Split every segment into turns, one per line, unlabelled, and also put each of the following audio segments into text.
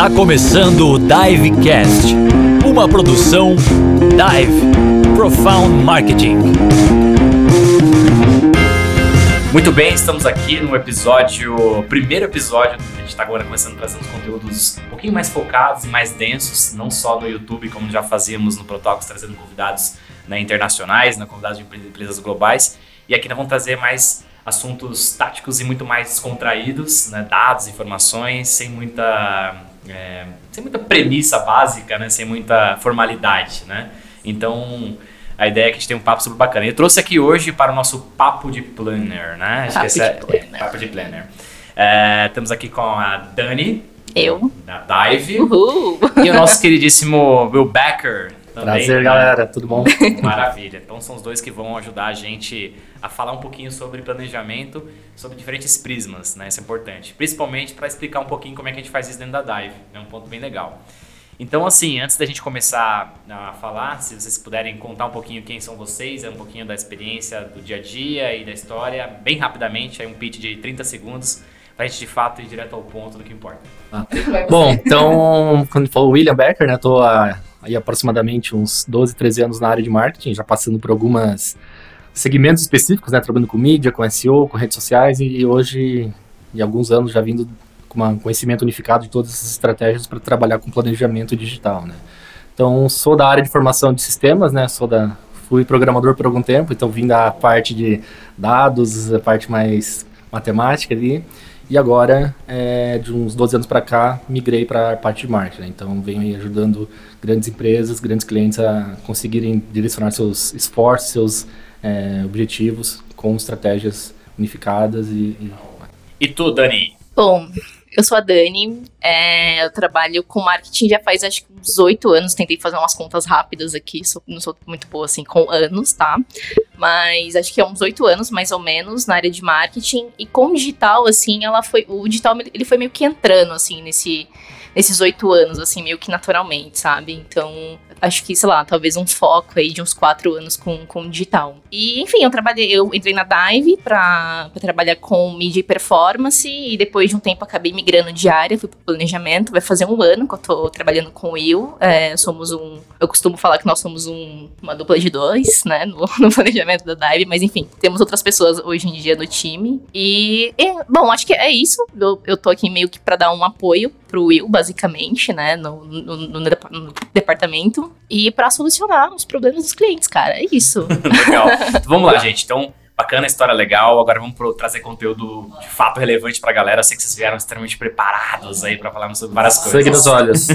Está começando o Divecast, uma produção Dive Profound Marketing. Muito bem, estamos aqui no episódio, primeiro episódio. A gente está agora começando a trazer conteúdos um pouquinho mais focados mais densos, não só no YouTube, como já fazíamos no Protox, trazendo convidados né, internacionais, né, convidados de empresas globais. E aqui nós vamos trazer mais assuntos táticos e muito mais descontraídos, né, dados, informações, sem muita, é, sem muita premissa básica, né, sem muita formalidade. Né? Então, a ideia é que a gente tenha um papo super bacana. Eu trouxe aqui hoje para o nosso Papo de Planner, né?
Acho papo
que
de é, planner.
É, papo de Planner. É, estamos aqui com a Dani.
Eu.
Da Dive.
Uhul.
E o nosso queridíssimo Will Becker. Também,
Prazer,
né?
galera. Tudo bom?
Maravilha. Então são os dois que vão ajudar a gente a falar um pouquinho sobre planejamento, sobre diferentes prismas, né? Isso é importante. Principalmente para explicar um pouquinho como é que a gente faz isso dentro da Dive. É um ponto bem legal. Então, assim, antes da gente começar a falar, se vocês puderem contar um pouquinho quem são vocês, é um pouquinho da experiência do dia a dia e da história, bem rapidamente, aí um pitch de 30 segundos, pra gente de fato ir direto ao ponto do que importa.
Ah. Bom, então, quando falou William Becker, né? Tô há aí aproximadamente uns 12, 13 anos na área de marketing, já passando por algumas segmentos específicos, né? Trabalhando com mídia, com SEO, com redes sociais e hoje, em alguns anos, já vindo com um conhecimento unificado de todas essas estratégias para trabalhar com planejamento digital, né? Então, sou da área de formação de sistemas, né? Sou da fui programador por algum tempo, então vim da parte de dados, a parte mais matemática ali. E agora, é, de uns 12 anos para cá, migrei para a parte de marketing. Né? Então, venho aí ajudando grandes empresas, grandes clientes a conseguirem direcionar seus esforços, seus é, objetivos com estratégias unificadas e, e...
E tu, Dani?
Bom, eu sou a Dani, é, eu trabalho com marketing já faz acho que uns oito anos, tentei fazer umas contas rápidas aqui, sou, não sou muito boa assim com anos, tá? Mas acho que é uns oito anos, mais ou menos, na área de marketing, e com digital, assim, ela foi, o digital ele foi meio que entrando, assim, nesse, nesses oito anos, assim, meio que naturalmente, sabe? Então, acho que, sei lá, talvez um foco aí de uns quatro anos com, com digital. E, enfim, eu trabalhei, eu entrei na Dive pra, pra trabalhar com mídia e performance, e depois de um tempo acabei migrando de área, fui pro planejamento, vai fazer um ano que eu tô trabalhando com o Will, é, somos um, eu costumo falar que nós somos um, uma dupla de dois, né, no, no, planejamento da Dive, mas enfim, temos outras pessoas hoje em dia no time, e, e bom, acho que é isso, eu, eu tô aqui meio que pra dar um apoio pro Will, basicamente, né, no, no, no, no departamento, e para solucionar os problemas dos clientes, cara. É isso.
Legal. Então, vamos lá, gente. Então, bacana, história legal. Agora vamos pro, trazer conteúdo de fato relevante pra galera. Eu sei que vocês vieram extremamente preparados aí para falarmos sobre várias coisas.
Sangue nos olhos.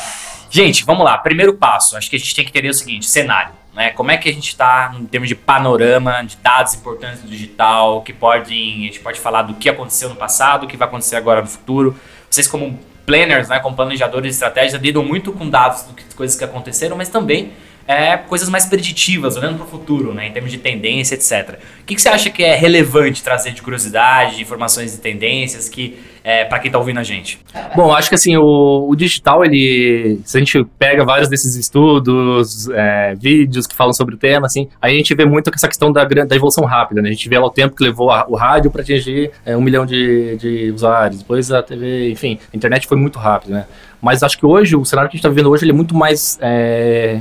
gente, vamos lá. Primeiro passo. Acho que a gente tem que entender o seguinte: cenário. Né? Como é que a gente está em termos de panorama, de dados importantes do digital, que podem. A gente pode falar do que aconteceu no passado, o que vai acontecer agora no futuro. Vocês, como planners, né, como planejadores de estratégia, lidam muito com dados de coisas que aconteceram, mas também é, coisas mais preditivas, olhando para o futuro, né, em termos de tendência, etc. O que, que, você acha que é relevante trazer de curiosidade, de informações e tendências que é, para quem está ouvindo a gente?
Bom, acho que assim o, o, digital ele, se a gente pega vários desses estudos, é, vídeos que falam sobre o tema, assim, a gente vê muito essa questão da, da evolução rápida, né? A gente vê lá o tempo que levou a, o rádio para atingir é, um milhão de, de usuários, depois a TV, enfim, a internet foi muito rápido, né? Mas acho que hoje, o cenário que a gente está vivendo hoje, ele é muito mais é,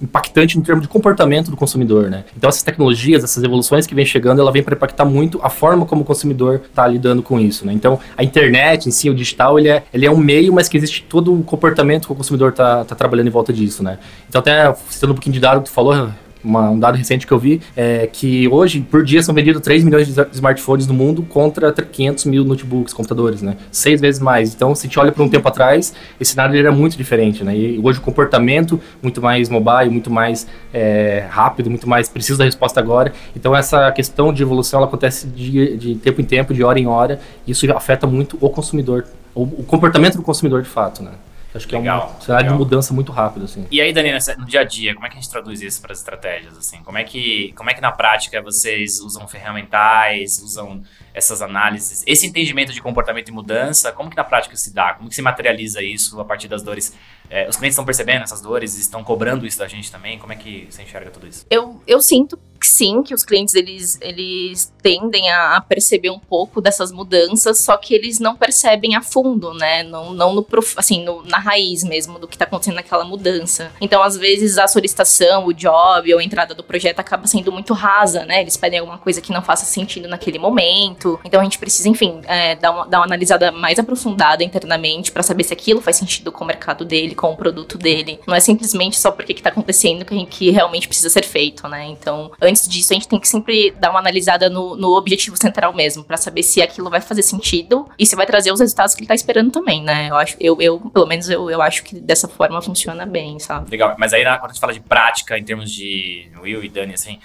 impactante em termos de comportamento do consumidor, né? Então essas tecnologias, essas evoluções que vem chegando, ela vem para impactar muito a forma como o consumidor está lidando com isso, né? Então a internet em si, o digital, ele é, ele é um meio, mas que existe todo o comportamento que o consumidor está tá trabalhando em volta disso, né? Então até, citando um pouquinho de dado que tu falou, uma, um dado recente que eu vi é que hoje, por dia, são vendidos 3 milhões de smartphones no mundo contra 500 mil notebooks, computadores, né? Seis vezes mais. Então, se a gente olha para um tempo atrás, esse cenário era muito diferente, né? E hoje o comportamento muito mais mobile, muito mais é, rápido, muito mais preciso da resposta agora. Então, essa questão de evolução, ela acontece de, de tempo em tempo, de hora em hora, e isso afeta muito o consumidor, o, o comportamento do consumidor de fato, né? Acho que legal, é um cenário legal. de mudança muito rápido, assim.
E aí, Dani, no dia a dia, como é que a gente traduz isso para as estratégias, assim? Como é que, como é que na prática vocês usam ferramentais, usam essas análises, esse entendimento de comportamento e mudança, como que na prática se dá? Como que se materializa isso a partir das dores É, os clientes estão percebendo essas dores, estão cobrando isso da gente também? Como é que você enxerga tudo isso?
Eu, eu sinto que sim, que os clientes eles, eles tendem a, perceber um pouco dessas mudanças, só que eles não percebem a fundo, né? Não, não no, assim, no, na raiz mesmo do que está acontecendo naquela mudança. Então, às vezes, a solicitação, o job ou a entrada do projeto acaba sendo muito rasa, né? Eles pedem alguma coisa que não faça sentido naquele momento. Então, a gente precisa, enfim, é, dar, uma, dar uma analisada mais aprofundada internamente para saber se aquilo faz sentido com o mercado dele, com o produto dele. Não é simplesmente só porque está acontecendo que, que realmente precisa ser feito, né? Então, antes disso, a gente tem que sempre dar uma analisada no, no objetivo central mesmo, para saber se aquilo vai fazer sentido e se vai trazer os resultados que ele tá esperando também, né? Eu acho, eu, eu pelo menos eu, eu acho que dessa forma funciona bem, sabe?
Legal, mas aí quando a gente fala de prática em termos de Will e Dani, assim,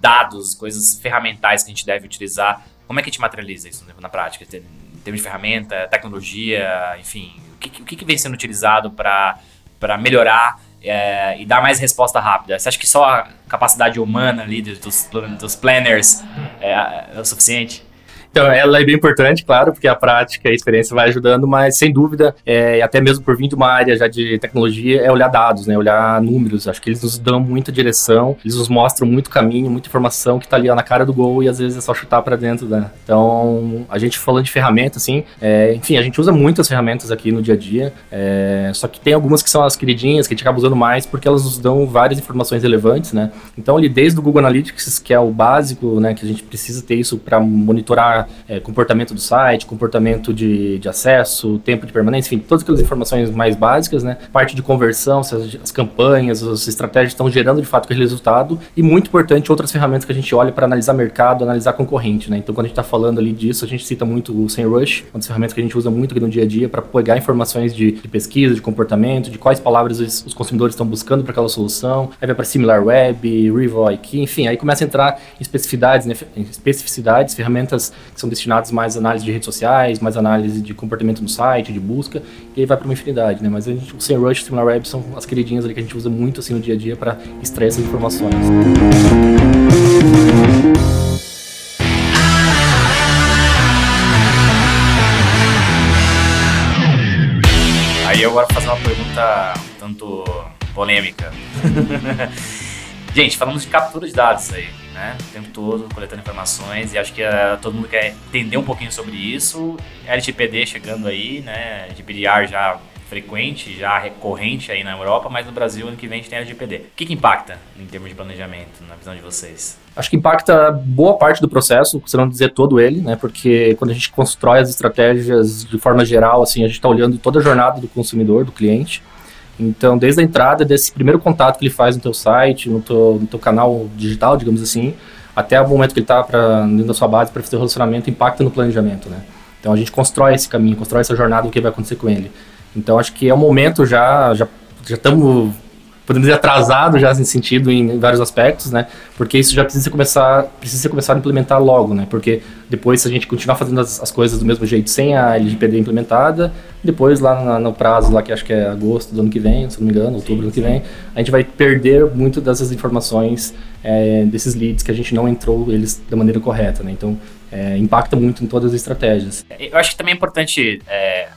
dados, coisas ferramentais que a gente deve utilizar, como é que a gente materializa isso na prática? Em termos de ferramenta, tecnologia, enfim, que, o que vem sendo utilizado para melhorar é, e dar mais resposta rápida? Você acha que só a capacidade humana ali dos, dos planners é, é o suficiente?
Então, ela é bem importante, claro, porque a prática e a experiência vai ajudando, mas sem dúvida, é, até mesmo por vir de uma área já de tecnologia, é olhar dados, né? Olhar números. Acho que eles nos dão muita direção, eles nos mostram muito caminho, muita informação que está ali ó, na cara do gol e às vezes é só chutar para dentro, né? Então, a gente falando de ferramentas, assim, é, enfim, a gente usa muitas ferramentas aqui no dia a dia, é, só que tem algumas que são as queridinhas, que a gente acaba usando mais porque elas nos dão várias informações relevantes, né? Então, ali desde o Google Analytics, que é o básico, né, que a gente precisa ter isso para monitorar é, comportamento do site, comportamento de, de acesso, tempo de permanência, enfim, todas aquelas informações mais básicas, né? Parte de conversão, se as, as campanhas, as estratégias estão gerando de fato aquele resultado e muito importante outras ferramentas que a gente olha para analisar mercado, analisar concorrente, né? Então quando a gente está falando ali disso, a gente cita muito o SEMrush, uma das ferramentas que a gente usa muito aqui no dia a dia para pegar informações de, de, pesquisa, de comportamento, de quais palavras os, os consumidores estão buscando para aquela solução, aí vai para SimilarWeb, Revoic, enfim, aí começa a entrar especificidades, né? Em especificidades, ferramentas que são destinadas mais análise de redes sociais, mais análise de comportamento no site, de busca, e aí vai para uma infinidade, né? Mas a gente, o SEMrush e o SimilarWeb são as queridinhas ali que a gente usa muito assim no dia a dia para extrair essas informações.
Aí eu agora fazer uma pergunta um tanto polêmica. gente, falamos de captura de dados aí né? O tempo todo coletando informações e acho que uh, todo mundo quer entender um pouquinho sobre isso. LGPD chegando aí, né? GDPR já frequente, já recorrente aí na Europa, mas no Brasil ano que vem a gente tem LGPD. O que, que impacta em termos de planejamento, na visão de vocês?
Acho que impacta boa parte do processo, se não dizer todo ele, né? Porque quando a gente constrói as estratégias de forma geral, assim, a gente está olhando toda a jornada do consumidor, do cliente. Então, desde a entrada desse primeiro contato que ele faz no teu site, no teu, no teu canal digital, digamos assim, até o momento que ele está dentro da sua base para fazer o relacionamento, impacta no planejamento, né? Então, a gente constrói esse caminho, constrói essa jornada do que vai acontecer com ele. Então, acho que é o momento já, já estamos podemos dizer, atrasado já nesse sentido em vários aspectos, né? Porque isso já precisa começar, precisa ser começado a implementar logo, né? Porque depois, se a gente continuar fazendo as, as coisas do mesmo jeito sem a LGPD implementada, depois lá na, no prazo, lá que acho que é agosto do ano que vem, se não me engano, outubro do ano que vem, a gente vai perder muito dessas informações, é, desses leads que a gente não entrou eles da maneira correta, né? Então, é, impacta muito em todas as estratégias.
Eu acho que também é importante é,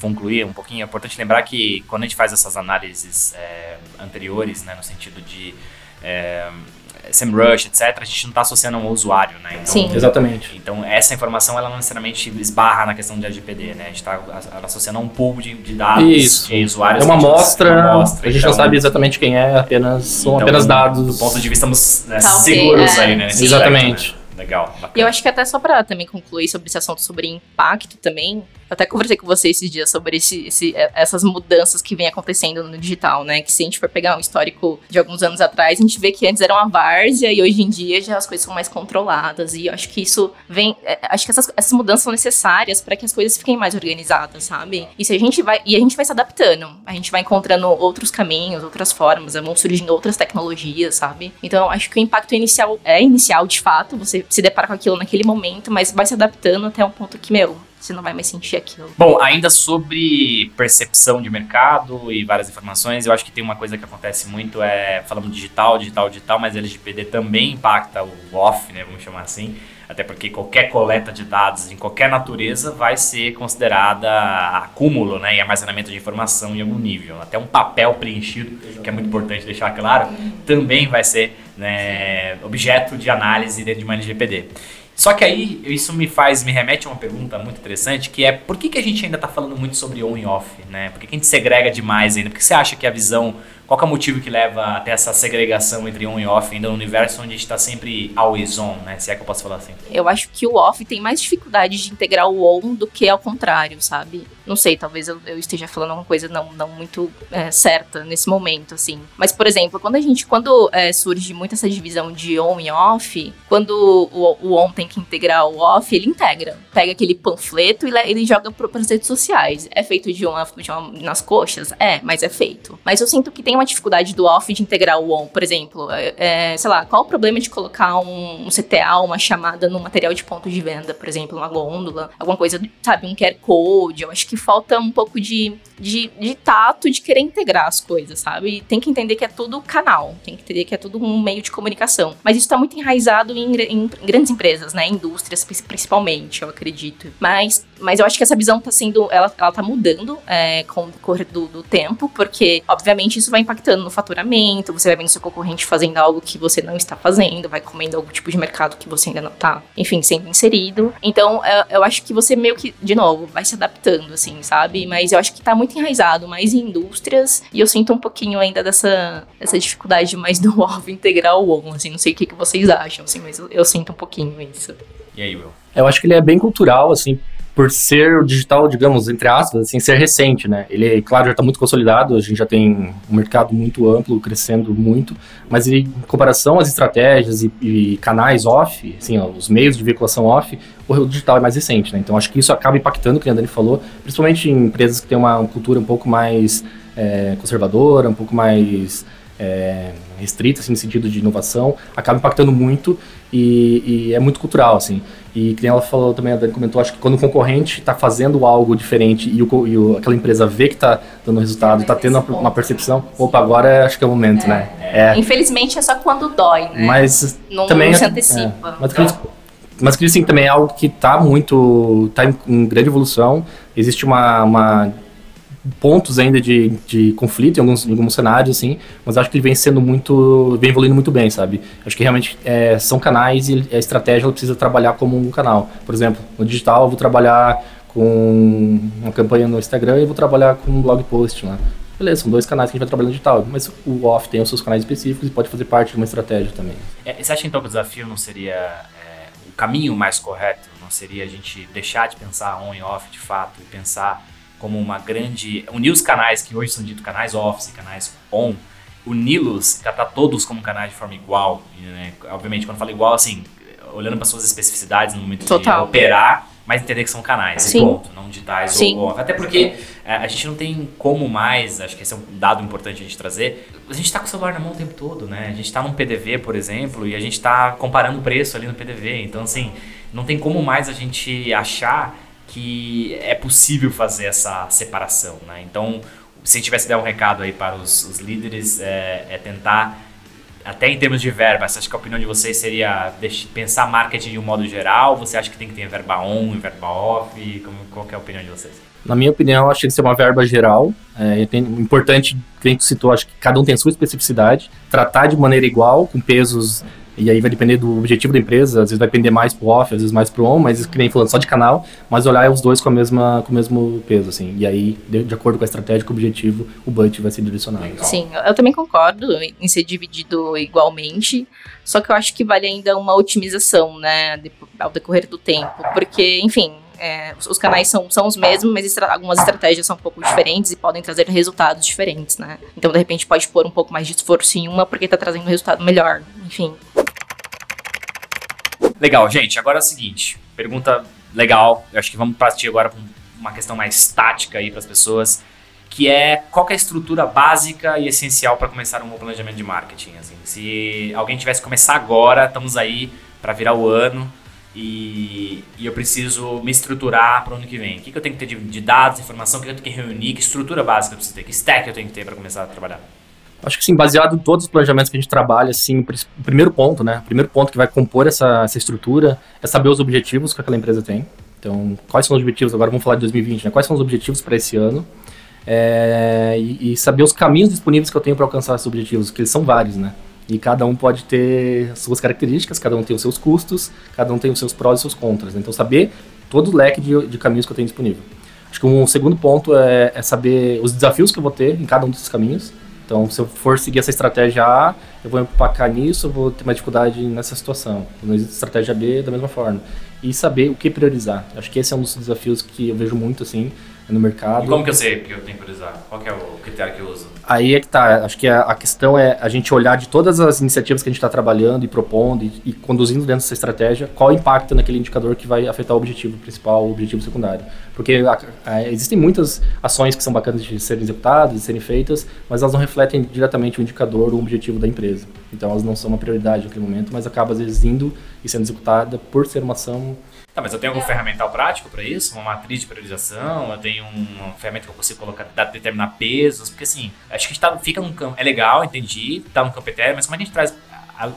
concluir um pouquinho, é importante lembrar que quando a gente faz essas análises é, anteriores, né, no sentido de é, SEMrush, etc., a gente não está associando ao usuário, né?
Então, Sim.
Exatamente.
Então, essa informação, ela não necessariamente esbarra na questão de LGPD, né? A gente está associando a um pool de, de dados
Isso.
de usuários.
É uma amostra, a gente então, não sabe exatamente quem é, apenas, são então, apenas dados.
Do ponto de vista, estamos né, seguros é. aí, né?
Exatamente.
Aspecto, né? Legal.
Bacana. E eu acho que até só para também concluir sobre esse assunto sobre impacto também, até conversei com você esses dias sobre esse, esse, é, essas mudanças que vem acontecendo no digital, né? Que se a gente for pegar um histórico de alguns anos atrás, a gente vê que antes era uma várzea e hoje em dia já as coisas são mais controladas. E eu acho que isso vem. É, acho que essas, essas mudanças são necessárias para que as coisas fiquem mais organizadas, sabe? E se a gente vai. E a gente vai se adaptando. A gente vai encontrando outros caminhos, outras formas, vão surgindo outras tecnologias, sabe? Então acho que o impacto inicial é inicial de fato, você se depara com aquilo naquele momento, mas vai se adaptando até um ponto que, meu, você não vai mais sentir aquilo.
Bom, ainda sobre percepção de mercado e várias informações, eu acho que tem uma coisa que acontece muito, é falando digital, digital, digital, mas LGPD também impacta o off, né, vamos chamar assim, até porque qualquer coleta de dados em qualquer natureza vai ser considerada acúmulo né, e armazenamento de informação em algum nível. Até um papel preenchido, que é muito importante deixar claro, também vai ser né, objeto de análise dentro de uma LGPD. Só que aí isso me faz, me remete a uma pergunta muito interessante, que é por que, que a gente ainda está falando muito sobre on e off, né? Por que, que a gente segrega demais ainda? Por que você acha que a visão qual é o motivo que leva até essa segregação entre on e off ainda no universo onde a gente está sempre always on, né? Se é que eu posso falar assim.
Eu acho que o off tem mais dificuldade de integrar o on do que ao contrário, sabe? Não sei, talvez eu, eu esteja falando alguma coisa não, não muito é, certa nesse momento, assim. Mas, por exemplo, quando a gente, quando é, surge muito essa divisão de on e off, quando o, o on tem que integrar o off, ele integra. Pega aquele panfleto e ele joga para as redes sociais. É feito de uma, de uma nas coxas? É, mas é feito. Mas eu sinto que tem uma dificuldade do off de integrar o on, por exemplo. É, é, sei lá, qual o problema de colocar um, um, CTA, uma chamada no material de ponto de venda, por exemplo, uma gôndola, alguma coisa, sabe, um QR Code. Eu acho que falta um pouco de, de, de tato de querer integrar as coisas, sabe? Tem que entender que é tudo canal, tem que entender que é tudo um meio de comunicação. Mas isso está muito enraizado em, em, grandes empresas, né? Indústrias, principalmente, eu acredito. Mas, mas eu acho que essa visão está sendo, ela, ela tá mudando é, com o correr do, do tempo, porque, obviamente, isso vai impactando no faturamento, você vai vendo seu concorrente fazendo algo que você não está fazendo, vai comendo algum tipo de mercado que você ainda não está, enfim, sendo inserido. Então, eu acho que você meio que, de novo, vai se adaptando, assim, sabe? Mas eu acho que está muito enraizado mais em indústrias e eu sinto um pouquinho ainda dessa, dessa dificuldade mais do off integrar o on, assim, não sei o que, que vocês acham, assim, mas eu, eu sinto um pouquinho isso.
E aí, Will?
Eu acho que ele é bem cultural, assim, por ser o digital, digamos, entre aspas, assim, ser recente, né? Ele, claro, já está muito consolidado, a gente já tem um mercado muito amplo, crescendo muito, mas ele, em comparação às estratégias e, e canais off, assim, ó, os meios de veiculação off, o digital é mais recente, né? Então acho que isso acaba impactando, como a Dani falou, principalmente em empresas que têm uma cultura um pouco mais é, conservadora, um pouco mais é, restrita, assim, no sentido de inovação, acaba impactando muito e, e, é muito cultural, assim. E que ela falou também, a Dani comentou, acho que quando o concorrente está fazendo algo diferente e, o, e o, aquela empresa vê que está dando resultado, está tendo uma, uma, percepção, opa, agora acho que é o momento,
é,
né?
É. Infelizmente é só quando dói, né?
Mas
não,
também
não se
é,
antecipa.
mas, mas que assim, também é algo que está muito, está em, em, grande evolução, existe uma, uma pontos ainda de, de conflito em alguns, em alguns cenários, assim, mas acho que ele vem sendo muito, vem evoluindo muito bem, sabe? Acho que realmente é, são canais e a estratégia precisa trabalhar como um canal. Por exemplo, no digital eu vou trabalhar com uma campanha no Instagram e vou trabalhar com um blog post lá. Beleza, são dois canais que a gente vai trabalhar no digital, mas o off tem os seus canais específicos e pode fazer parte de uma estratégia também.
É, você acha então que o desafio não seria é, o caminho mais correto? Não seria a gente deixar de pensar on e off de fato e pensar como uma grande. unir os canais que hoje são ditos canais office, canais on, uni-los, tratar todos como canais de forma igual. Né? Obviamente, quando falo igual, assim, olhando para suas especificidades no momento Total. de operar, mas entender que são canais, Sim. ponto, não digitais Sim. ou off. Até porque é, a gente não tem como mais, acho que esse é um dado importante a gente trazer. A gente está com o celular na mão o tempo todo, né? A gente está num PDV, por exemplo, e a gente está comparando o preço ali no PDV. Então, assim, não tem como mais a gente achar que é possível fazer essa separação, né? Então, se tivesse dar um recado aí para os, os líderes, é, é, tentar, até em termos de verba, você acha que a opinião de vocês seria pensar marketing de um modo geral? Você acha que tem que ter verba on e verba off? Como, qual é a opinião de vocês?
Na minha opinião, acho que ser uma verba geral. É, importante, que a gente citou, acho que cada um tem a sua especificidade. Tratar de maneira igual, com pesos e aí vai depender do objetivo da empresa, às vezes vai depender mais pro off, às vezes mais pro on, mas que nem falando só de canal, mas olhar os dois com, a mesma, com o mesmo peso, assim. E aí, de, de acordo com a estratégia, com o objetivo, o budget vai ser direcionado.
Sim, eu também concordo em ser dividido igualmente, só que eu acho que vale ainda uma otimização, né, ao decorrer do tempo, porque, enfim, é, os canais são, são os mesmos, mas estra algumas estratégias são um pouco diferentes e podem trazer resultados diferentes, né? Então, de repente, pode pôr um pouco mais de esforço em uma porque está trazendo um resultado melhor. Enfim.
Legal, gente. Agora é o seguinte: pergunta legal. Eu acho que vamos partir agora para uma questão mais tática aí para as pessoas, que é qual é a estrutura básica e essencial para começar um bom planejamento de marketing. Assim, se alguém tivesse que começar agora, estamos aí para virar o ano e, e eu preciso me estruturar para o ano que vem. O que, que eu tenho que ter de, de dados, informação, o que eu tenho que reunir, que estrutura básica eu preciso ter, que stack eu tenho que ter para começar a trabalhar?
Acho que sim, baseado em todos os planejamentos que a gente trabalha, assim, o primeiro ponto, né? O primeiro ponto que vai compor essa, essa estrutura é saber os objetivos que aquela empresa tem. Então, quais são os objetivos? Agora vamos falar de 2020, né? Quais são os objetivos para esse ano? É, e, e, saber os caminhos disponíveis que eu tenho para alcançar esses objetivos, que eles são vários, né? E cada um pode ter suas características, cada um tem os seus custos, cada um tem os seus prós e seus contras. Né? Então, saber todo o leque de, de, caminhos que eu tenho disponível. Acho que um segundo ponto é, é, saber os desafios que eu vou ter em cada um desses caminhos. Então, se eu for seguir essa estratégia A, eu vou empacar nisso, eu vou ter mais dificuldade nessa situação. Estratégia B da mesma forma. E saber o que priorizar. Acho que esse é um dos desafios que eu vejo muito, assim, no mercado.
E como que eu sei que eu tenho que priorizar? Qual é o critério que eu uso?
Aí é que tá. Acho que a, a questão é a gente olhar de todas as iniciativas que a gente está trabalhando e propondo e, e, conduzindo dentro dessa estratégia, qual impacto naquele indicador que vai afetar o objetivo principal, o objetivo secundário. Porque a, a, existem muitas ações que são bacanas de serem executadas, de serem feitas, mas elas não refletem diretamente o indicador ou o objetivo da empresa. Então elas não são uma prioridade naquele momento, mas acaba às vezes indo e sendo executada por ser uma ação
Tá, mas eu tenho algum ferramental prático para isso? Uma matriz de priorização? Eu tenho uma ferramenta que eu consigo colocar, determinar pesos? Porque assim, acho que a gente tá, fica num campo. É legal, entendi, tá num campo etéreo, mas como é que a gente traz.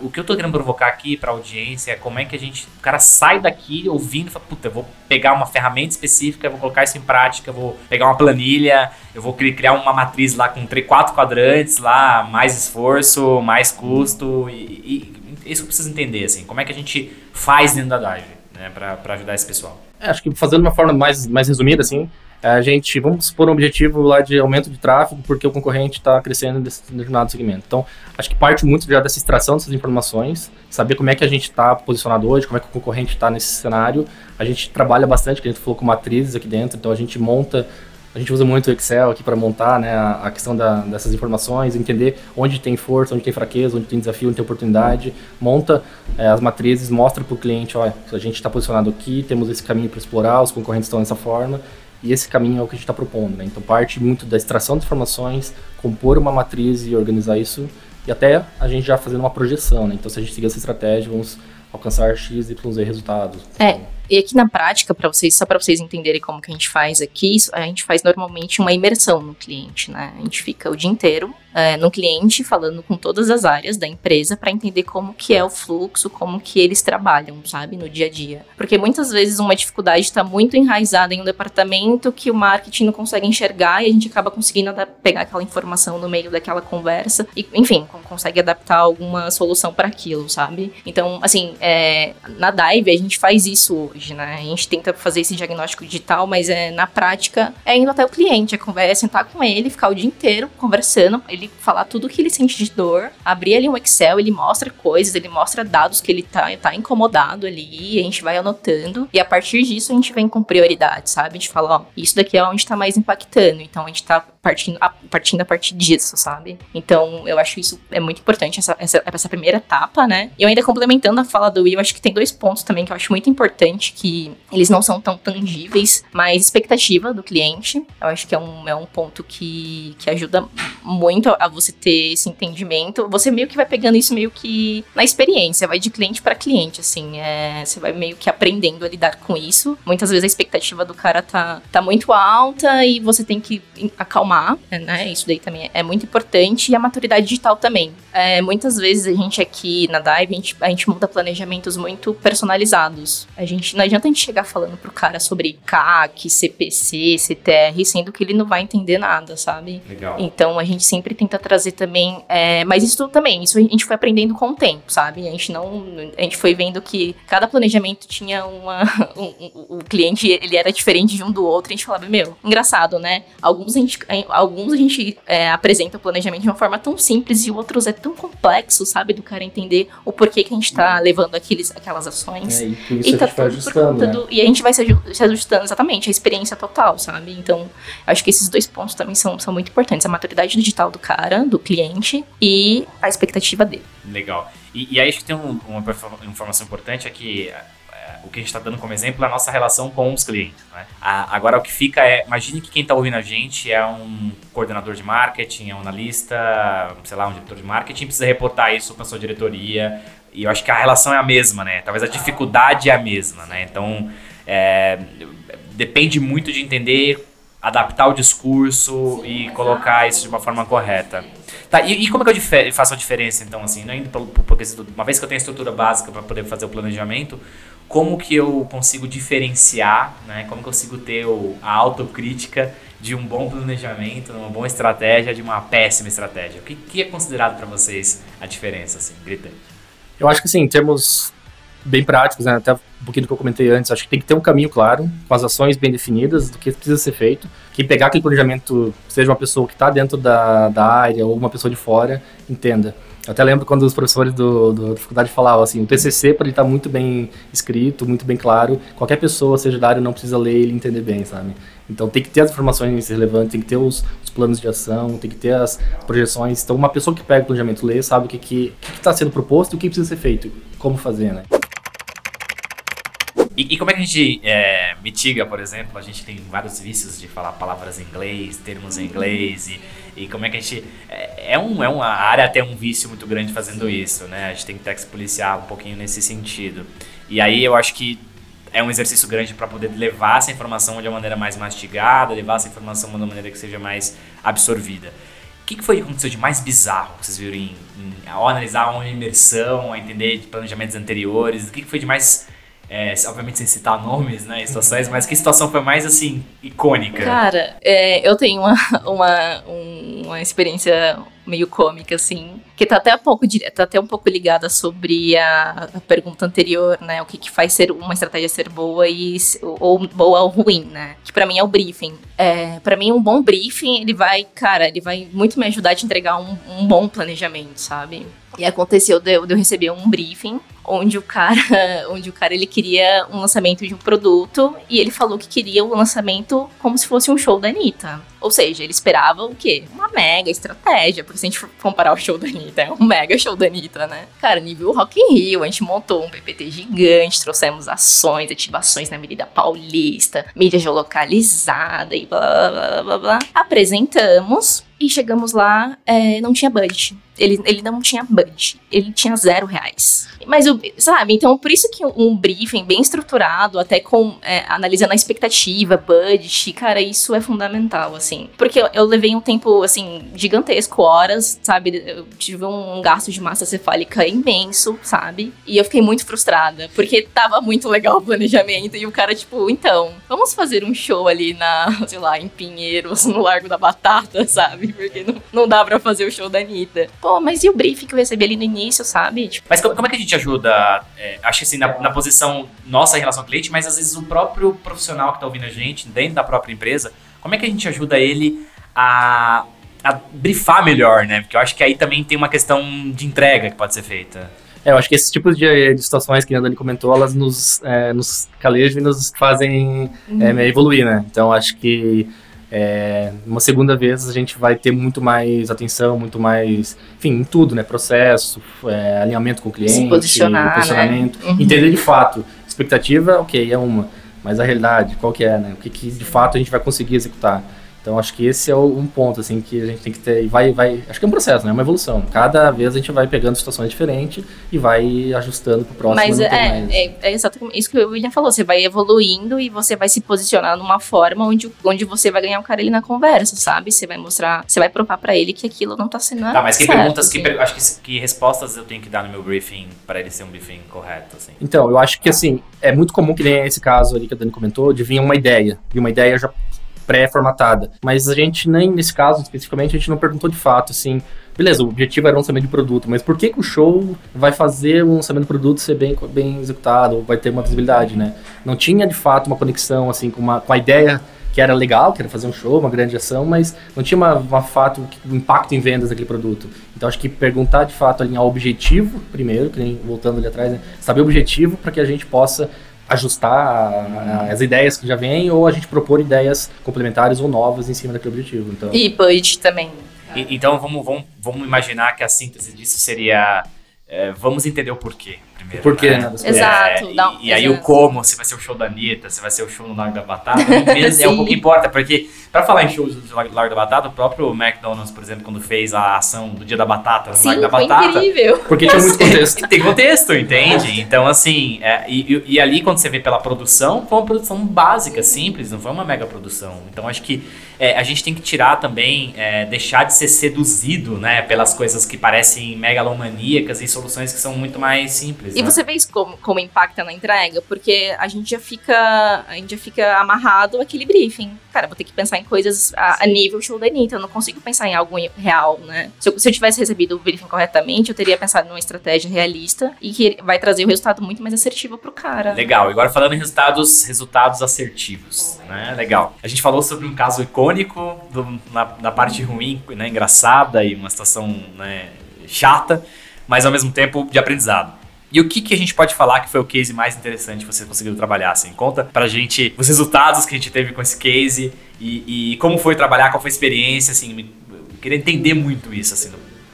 O que eu tô querendo provocar aqui pra audiência é como é que a gente. O cara sai daqui ouvindo e fala, puta, eu vou pegar uma ferramenta específica, vou colocar isso em prática, vou pegar uma planilha, eu vou criar uma matriz lá com três, quatro quadrantes lá, mais esforço, mais custo. E, e isso eu preciso entender, assim, como é que a gente faz dentro da Dive né, para ajudar esse pessoal?
É, acho que fazendo de uma forma mais, mais resumida, assim, a gente, vamos supor um objetivo lá de aumento de tráfego, porque o concorrente está crescendo nesse determinado segmento. Então, acho que parte muito já dessa extração dessas informações, saber como é que a gente está posicionado hoje, como é que o concorrente está nesse cenário. A gente trabalha bastante, que a gente falou com matrizes aqui dentro, então a gente monta a gente usa muito o Excel aqui para montar né, a, questão da, dessas informações, entender onde tem força, onde tem fraqueza, onde tem desafio, onde tem oportunidade. Monta é, as matrizes, mostra para o cliente, olha, a gente está posicionado aqui, temos esse caminho para explorar, os concorrentes estão dessa forma, e esse caminho é o que a gente está propondo. Né? Então parte muito da extração de informações, compor uma matriz e organizar isso, e até a gente já fazendo uma projeção. Né? Então se a gente seguir essa estratégia, vamos alcançar X, Y, Z resultados.
É. E aqui na prática, para vocês, só para vocês entenderem como que a gente faz aqui, a gente faz normalmente uma imersão no cliente, né? A gente fica o dia inteiro é, no cliente, falando com todas as áreas da empresa para entender como que é o fluxo, como que eles trabalham, sabe, no dia a dia. Porque muitas vezes uma dificuldade está muito enraizada em um departamento que o marketing não consegue enxergar e a gente acaba conseguindo pegar aquela informação no meio daquela conversa e, enfim, consegue adaptar alguma solução para aquilo, sabe? Então, assim, é, na Dive a gente faz isso hoje, né? A gente tenta fazer esse diagnóstico digital, mas é na prática é indo até o cliente, é conversa, sentar com ele, ficar o dia inteiro conversando, ele falar tudo o que ele sente de dor, abrir ali um Excel, ele mostra coisas, ele mostra dados que ele tá, tá incomodado ali, a gente vai anotando, e a partir disso a gente vem com prioridade, sabe? A gente fala, ó, isso daqui é onde tá mais impactando, então a gente tá partindo a, partindo a partir disso, sabe? Então eu acho isso é muito importante, essa, essa, essa primeira etapa, né? E eu ainda complementando a fala do Will, acho que tem dois pontos também que eu acho muito importante, que eles não são tão tangíveis, mas expectativa do cliente, eu acho que é um, é um ponto que, que ajuda muito a você ter esse entendimento. Você meio que vai pegando isso meio que na experiência, vai de cliente para cliente, assim. É, você vai meio que aprendendo a lidar com isso. Muitas vezes a expectativa do cara tá, tá muito alta e você tem que acalmar, né? Isso daí também é muito importante. E a maturidade digital também. É, muitas vezes a gente aqui na Dive, a gente, a gente monta planejamentos muito personalizados. A gente, não adianta a gente chegar falando pro cara sobre CAC, CPC, CTR, sendo que ele não vai entender nada, sabe?
Legal.
Então a gente sempre tenta trazer também. É, mas isso também, isso a gente foi aprendendo com o tempo, sabe? A gente não. A gente foi vendo que cada planejamento tinha uma. Um, um, o cliente ele era diferente de um do outro. A gente falava, meu, engraçado, né? Alguns a gente, alguns a gente é, apresenta o planejamento de uma forma tão simples e outros é tão complexo, sabe? Do cara entender o porquê que a gente tá levando aqueles, aquelas ações.
É, e por isso e tá a gente ajustando. Né? Do,
e a gente vai se, se ajustando exatamente, a experiência total, sabe? Então, acho que esses dois pontos também são, são muito importantes. A maturidade digital do cara, do cliente, e a expectativa dele.
Legal. E, e aí acho que tem um, uma informação importante é que o que a gente está dando como exemplo é a nossa relação com os clientes. Né? A, agora, o que fica é: imagine que quem está ouvindo a gente é um coordenador de marketing, é um analista, sei lá, um diretor de marketing, precisa reportar isso para sua diretoria, E eu acho que a relação é a mesma, né? Talvez a dificuldade é a mesma, né? Então, é, depende muito de entender, adaptar o discurso e colocar isso de uma forma correta. Tá, e, e como é que eu faço a diferença, então, assim, não indo porque uma vez que eu tenho a estrutura básica para poder fazer o planejamento, como que eu consigo diferenciar, né? Como que eu consigo ter o, a autocrítica de um bom planejamento, uma boa estratégia, de uma péssima estratégia? O que, que é considerado para vocês a diferença, assim, gritante?
Eu acho que, assim, em termos bem práticos, né? até um pouquinho do que eu comentei antes, acho que tem que ter um caminho claro, com as ações bem definidas, do que precisa ser feito. Quem pegar aquele planejamento, seja uma pessoa que está dentro da, da área ou uma pessoa de fora, entenda. Eu até lembro quando os professores do, do, da faculdade falavam assim, o TCC, para ele estar tá muito bem escrito, muito bem claro, qualquer pessoa, seja da área, não precisa ler e entender bem, sabe? Então tem que ter as informações relevantes, tem que ter os, os planos de ação, tem que ter as projeções. Então uma pessoa que pega o planejamento, lê, sabe o que está que, que tá sendo proposto e o que precisa ser feito, como fazer, né?
E, e, como é que a gente é, mitiga, por exemplo? A gente tem vários vícios de falar palavras em inglês, termos em inglês, e, e como é que a gente. É, é, um, é uma área até um vício muito grande fazendo isso, né? A gente tem que ter que se policiar um pouquinho nesse sentido. E aí eu acho que é um exercício grande para poder levar essa informação de uma maneira mais mastigada, levar essa informação de uma maneira que seja mais absorvida. O que, que foi que aconteceu de mais bizarro que vocês viram em, em, ao analisar uma imersão, a entender de planejamentos anteriores? O que, que foi de mais é, obviamente sem citar nomes, né, situações, mas que situação foi mais, assim, icônica?
Cara, é, eu tenho uma, uma, uma experiência meio cômica, assim, que tá até um pouco, tá até um pouco ligada sobre a, pergunta anterior, né, o que, que faz ser uma estratégia ser boa e ou boa ou ruim, né, que para mim é o briefing. É, para mim um bom briefing, ele vai, cara, ele vai muito me ajudar a te entregar um, um bom planejamento, sabe? E aconteceu de eu, receber um briefing onde o cara, onde o cara ele queria um lançamento de um produto e ele falou que queria o lançamento como se fosse um show da Anitta. Ou seja, ele esperava o quê? Uma mega estratégia, porque se a gente for comparar o show da Anitta, é um mega show da Anitta, né? Cara, nível Rock in Rio, a gente montou um PPT gigante, trouxemos ações, ativações na Avenida Paulista, mídia geolocalizada e blá blá blá blá blá. Apresentamos e chegamos lá, é, não tinha budget. Ele, ele não tinha budget. Ele tinha zero reais. Mas, sabe, então por isso que um briefing bem estruturado, até com é, analisando a expectativa, budget, cara, isso é fundamental, assim. Porque eu, eu, levei um tempo, assim, gigantesco, horas, sabe? Eu tive um gasto de massa cefálica imenso, sabe? E eu fiquei muito frustrada, porque tava muito legal o planejamento. E o cara, tipo, então, vamos fazer um show ali na, sei lá, em Pinheiros, no Largo da Batata, sabe? Porque não, não dá pra fazer o show da Anitta. Pô, mas e o briefing que eu recebi ali no início, sabe?
Tipo, mas como, como é que a gente ajuda, é, acho que assim, na, na, posição nossa em relação ao cliente, mas às vezes o próprio profissional que está ouvindo a gente, dentro da própria empresa, como é que a gente ajuda ele a, a brifar melhor, né? Porque eu acho que aí também tem uma questão de entrega que pode ser feita.
É, eu acho que esse tipo de, de situações que a Dani comentou, elas nos, é, nos calejam e nos fazem é, uhum. evoluir, né? Então, acho que é, uma segunda vez a gente vai ter muito mais atenção, muito mais, enfim, em tudo, né? Processo, é, alinhamento com o cliente,
né?
posicionamento, né? uhum. entender de fato. Expectativa, ok, é uma, mas a realidade, qual que é, né? O que, que de fato a gente vai conseguir executar. Então acho que esse é um ponto assim que a gente tem que ter e vai vai acho que é um processo, né? É uma evolução. Cada vez a gente vai pegando situações diferentes e vai ajustando pro próximo.
Mas é, é, é, exatamente isso que o William falou. Você vai evoluindo e você vai se posicionar numa forma onde, onde você vai ganhar o cara ali na conversa, sabe? Você vai mostrar, você vai provar para ele que aquilo não tá sendo
Tá, mas que certo, perguntas, assim. que acho que, que respostas eu tenho que dar no meu briefing para ele ser um briefing correto, assim?
Então, eu acho que assim é muito comum que nem esse caso ali que a Dani comentou de vir uma ideia, de uma ideia já pré-formatada. Mas a gente nem, nesse caso especificamente, a gente não perguntou de fato, assim, beleza, o objetivo era o lançamento de produto, mas por que, que o show vai fazer o lançamento do produto ser bem, bem executado, ou vai ter uma visibilidade, né? Não tinha, de fato, uma conexão, assim, com, uma, com a ideia que era legal, que era fazer um show, uma grande ação, mas não tinha uma, uma fato, um impacto em vendas daquele produto. Então acho que perguntar de fato alinhar o objetivo primeiro, que nem voltando ali atrás, né? saber o objetivo para que a gente possa ajustar as ideias que já vêm ou a gente propor ideias complementares ou novas em cima daquele objetivo. Então...
E budget também.
E, então vamos, vamos, vamos imaginar que a síntese disso seria é, vamos entender o porquê. Primeiro.
Por quê,
né?
né?
É,
Exato,
e,
dá um-
e aí o como, se vai ser o show da Anitta, se vai ser o show no Largo da Batata, mesmo, é o que importa, porque pra falar em shows do Largo da Batata, o próprio McDonald's, por exemplo, quando fez a ação do Dia da Batata no
Sim,
Largo da
foi
Batata,
incrível.
Porque tinha muito contexto.
tem contexto, entende? Então, assim, é, e, e- e ali quando você vê pela produção, foi uma produção básica, simples, não foi uma mega produção. Então, acho que é, a gente tem que tirar também, é, deixar de ser seduzido, né, pelas coisas que parecem megalomaníacas e soluções que são muito mais simples.
E
né?
você vê isso como, como impacta na entrega? Porque a gente já fica. A gente já fica amarrado àquele briefing. Cara, vou ter que pensar em coisas a, a nível show da Anitta. Eu não consigo pensar em algo real, né? Se eu, se eu tivesse recebido o briefing corretamente, eu teria pensado numa estratégia realista e que vai trazer o resultado muito mais assertivo pro cara.
Legal, agora falando em resultados, resultados assertivos, né? Legal. A gente falou sobre um caso icônico, do- na, na parte ruim, né, engraçada e uma situação né, chata, mas ao mesmo tempo de aprendizado. E o que, que a gente pode falar que foi o case mais interessante que você conseguiu trabalhar? Assim, conta pra gente os resultados que a gente teve com esse case e, e como foi trabalhar, qual foi a experiência, assim, me- eu queria entender muito isso, assim.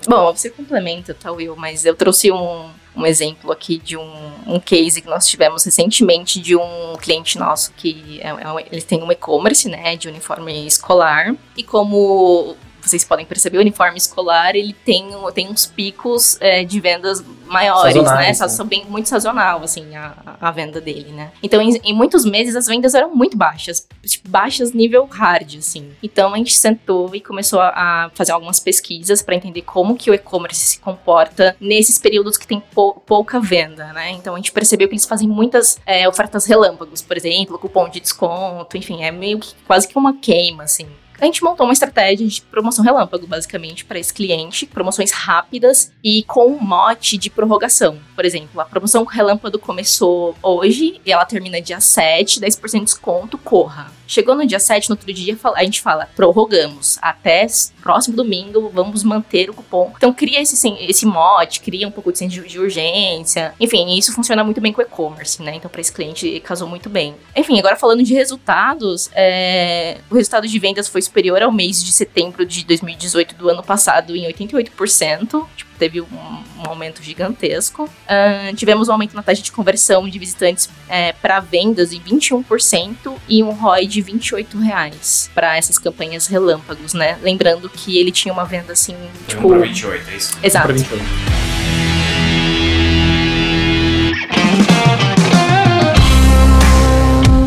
Bom, você complementa, tá, Will, mas eu trouxe um, um exemplo aqui de um, um case que nós tivemos recentemente de um cliente nosso que é, é eles têm um e-commerce, né, de uniforme escolar. E como vocês podem perceber, o uniforme escolar ele tem, tem uns picos é, de vendas maiores, né?
Sazonais,
Sa-
né?
São bem muito sazonal, assim, a, a venda dele, né? Então, em, em muitos meses, as vendas eram muito baixas, tipo, baixas nível hard, assim. Então, a gente sentou e começou a, a fazer algumas pesquisas para entender como que o e-commerce se comporta nesses períodos que tem pou- pouca venda, né? Então, a gente percebeu que eles fazem muitas é, ofertas relâmpagos, por exemplo, cupom de desconto, enfim, é meio que quase que uma queima, assim. A gente montou uma estratégia de promoção relâmpago, basicamente, para esse cliente, promoções rápidas e com um mote de prorrogação. Por exemplo, a promoção relâmpago começou hoje e ela termina dia 7, 10% de desconto, corra. Chegou no dia 7, no outro dia, a gente fala, prorrogamos. Até próximo domingo, vamos manter o cupom. Então, cria esse, esse mote, cria um pouco de senso de urgência. Enfim, isso funciona muito bem com e-commerce, né? Então, para esse cliente, casou muito bem. Enfim, agora falando de resultados, é, o resultado de vendas foi superior ao mês de setembro de 2018 do ano passado em 88%. Tipo, teve um, um aumento gigantesco. Ah, tivemos um aumento na taxa de conversão de visitantes para vendas em 21% e um ROI de 28 reais para essas campanhas relâmpagos, né? Lembrando que ele tinha uma venda assim,
Foi
tipo.
um pra 28, é isso?
Exato.
Pra 28.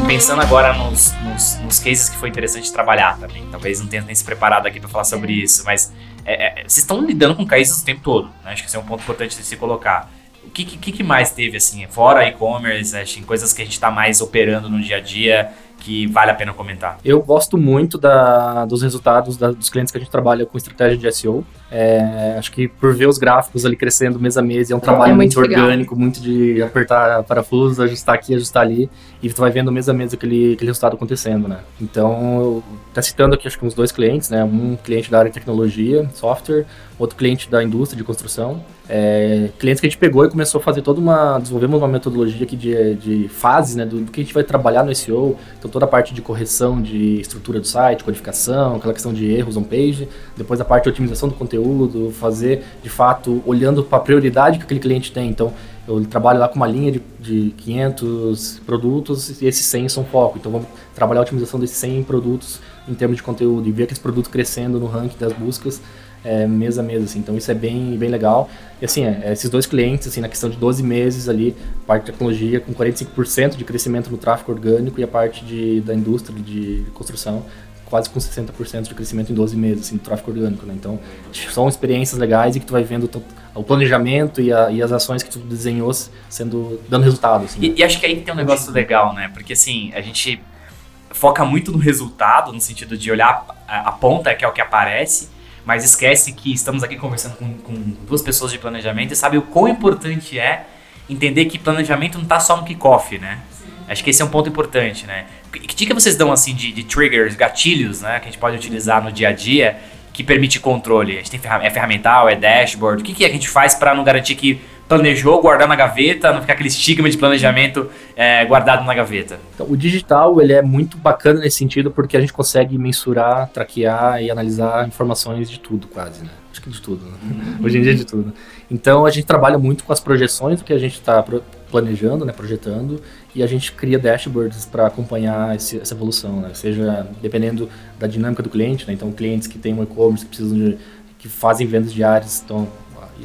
Pensando agora nos, nos, nos cases que foi interessante trabalhar também. Talvez não tenha nem se preparado aqui pra falar sobre isso, mas é, é, vocês estão lidando com cases o tempo todo. Né? Acho que esse é um ponto importante de se colocar. O que, que, que mais teve, assim, fora e-commerce, acho, em coisas que a gente tá mais operando no dia a dia, que vale a pena comentar?
Eu gosto muito da- dos resultados da- dos clientes que a gente trabalha com estratégia de SEO. É, acho que por ver os gráficos ali crescendo mês a mês, é um trabalho
muito
muito,
legal.
orgânico, muito de apertar parafuso, ajustar aqui, ajustar ali, e tu vai vendo mês a mês aquele, aquele resultado acontecendo, né? Então, eu tá citando aqui acho que uns dois clientes, né? Um cliente da área de tecnologia, software, outro cliente da indústria de construção. É, clientes que a gente pegou e começou a fazer toda uma. desenvolvemos uma metodologia aqui de, de fases, né? Do, do que a gente vai trabalhar no SEO. Então, toda a parte de correção de estrutura do site, codificação, aquela questão de erros on page, depois a parte de otimização do conteúdo, fazer de fato olhando para a prioridade que aquele cliente tem. Então, eu trabalho lá com uma linha de, de 500 produtos e esses 100 são foco. Então, vamos trabalhar a otimização desses 100 produtos em termos de conteúdo e ver aqueles produtos crescendo no ranking das buscas é, mês a mês, assim. Então isso é bem, bem legal. E assim, é, é, esses dois clientes, assim, na questão de 12 meses ali, parte de tecnologia com 45% de crescimento no tráfego orgânico e a parte de, da indústria de construção quase com 60% de crescimento em 12 meses, assim, do tráfego orgânico, né? Então, são experiências legais e que tu vai vendo o planejamento e, a- e as ações que tu desenhou sendo, dando resultado, assim.
E, e acho que aí tem um negócio legal, né? Porque assim, a gente foca muito no resultado, no sentido de olhar a, a ponta, que é o que aparece, mas esquece que estamos aqui conversando com, com duas pessoas de planejamento e sabe o quão importante é entender que planejamento não tá só no kickoff, né? Acho que esse é um ponto importante, né? Que que dica vocês dão assim de, de triggers, gatilhos, né? Que a gente pode utilizar no dia a dia que permite controle? A gente tem ferra- é ferramental, é dashboard? O que, que é que a gente faz para não garantir que planejou, guardar na gaveta, não ficar aquele estigma de planejamento é, guardado na gaveta?
Então, o digital ele é muito bacana nesse sentido porque a gente consegue mensurar, traquear e analisar informações de tudo quase, né? Acho que de tudo, né? Uhum. Hoje em dia é de tudo. Então a gente trabalha muito com as projeções do que a gente está planejando, né, projetando, e a gente cria dashboards para acompanhar esse, essa evolução, né? Seja dependendo da dinâmica do cliente, né? Então clientes que têm um e-commerce que precisam de que fazem vendas diárias, então